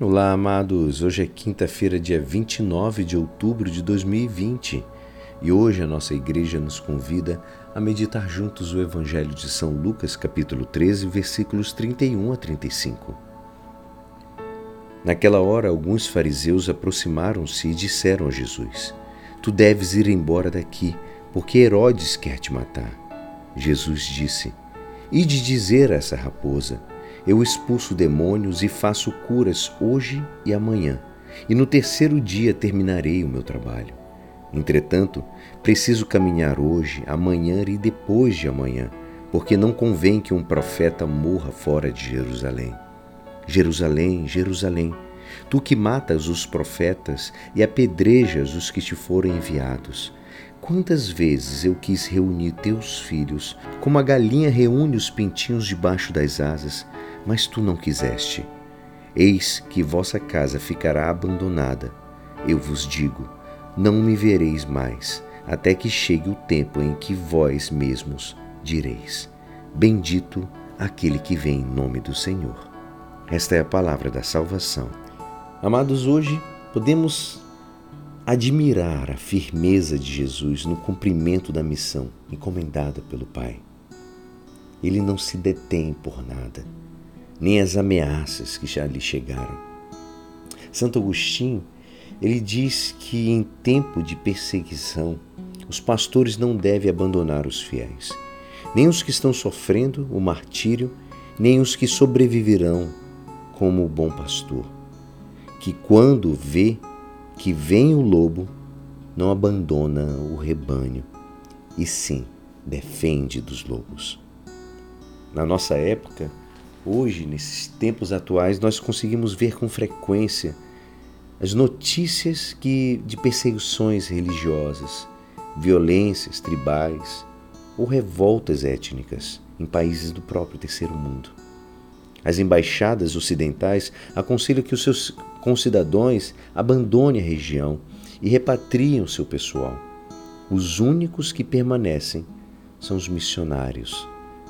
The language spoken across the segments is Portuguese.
Olá, amados. Hoje é quinta-feira, dia 29 de outubro de 2020 e hoje a nossa igreja nos convida a meditar juntos o Evangelho de São Lucas, capítulo 13, versículos 31 a 35. Naquela hora, alguns fariseus aproximaram-se e disseram a Jesus: Tu deves ir embora daqui, porque Herodes quer te matar. Jesus disse: Ide dizer a essa raposa eu expulso demônios e faço curas hoje e amanhã, e no terceiro dia terminarei o meu trabalho. Entretanto, preciso caminhar hoje, amanhã e depois de amanhã, porque não convém que um profeta morra fora de Jerusalém. Jerusalém, Jerusalém, tu que matas os profetas e apedrejas os que te foram enviados. Quantas vezes eu quis reunir teus filhos, como a galinha reúne os pintinhos debaixo das asas, mas tu não quiseste. Eis que vossa casa ficará abandonada. Eu vos digo: não me vereis mais, até que chegue o tempo em que vós mesmos direis: Bendito aquele que vem em nome do Senhor. Esta é a palavra da salvação. Amados, hoje podemos admirar a firmeza de Jesus no cumprimento da missão encomendada pelo Pai. Ele não se detém por nada nem as ameaças que já lhe chegaram. Santo Agostinho, ele diz que em tempo de perseguição, os pastores não devem abandonar os fiéis, nem os que estão sofrendo o martírio, nem os que sobreviverão como o bom pastor, que quando vê que vem o lobo, não abandona o rebanho, e sim defende dos lobos. Na nossa época, Hoje, nesses tempos atuais, nós conseguimos ver com frequência as notícias que, de perseguições religiosas, violências tribais ou revoltas étnicas em países do próprio terceiro mundo. As embaixadas ocidentais aconselham que os seus concidadãos abandonem a região e repatriem o seu pessoal. Os únicos que permanecem são os missionários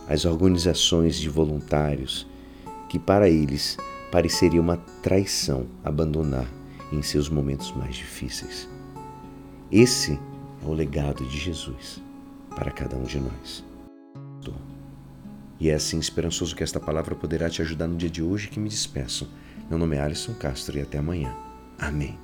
as organizações de voluntários, que para eles pareceria uma traição abandonar em seus momentos mais difíceis. Esse é o legado de Jesus para cada um de nós. E é assim esperançoso que esta palavra poderá te ajudar no dia de hoje que me despeço. Meu nome é Alisson Castro e até amanhã. Amém.